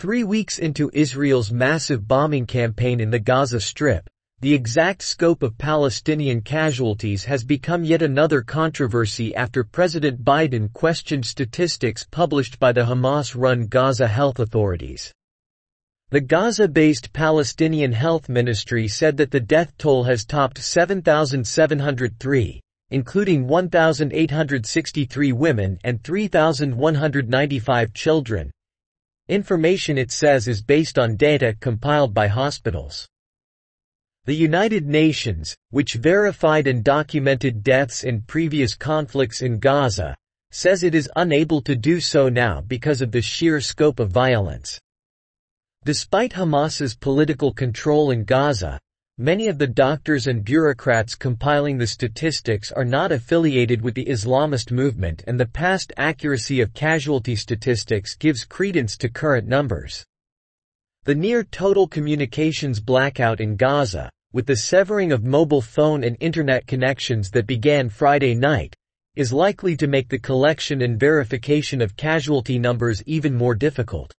Three weeks into Israel's massive bombing campaign in the Gaza Strip, the exact scope of Palestinian casualties has become yet another controversy after President Biden questioned statistics published by the Hamas-run Gaza health authorities. The Gaza-based Palestinian Health Ministry said that the death toll has topped 7,703, including 1,863 women and 3,195 children. Information it says is based on data compiled by hospitals. The United Nations, which verified and documented deaths in previous conflicts in Gaza, says it is unable to do so now because of the sheer scope of violence. Despite Hamas's political control in Gaza, many of the doctors and bureaucrats compiling the statistics are not affiliated with the Islamist movement and the past accuracy of casualty statistics gives credence to current numbers. The near-total communications blackout in Gaza, with the severing of mobile phone and internet connections that began Friday night, is likely to make the collection and verification of casualty numbers even more difficult.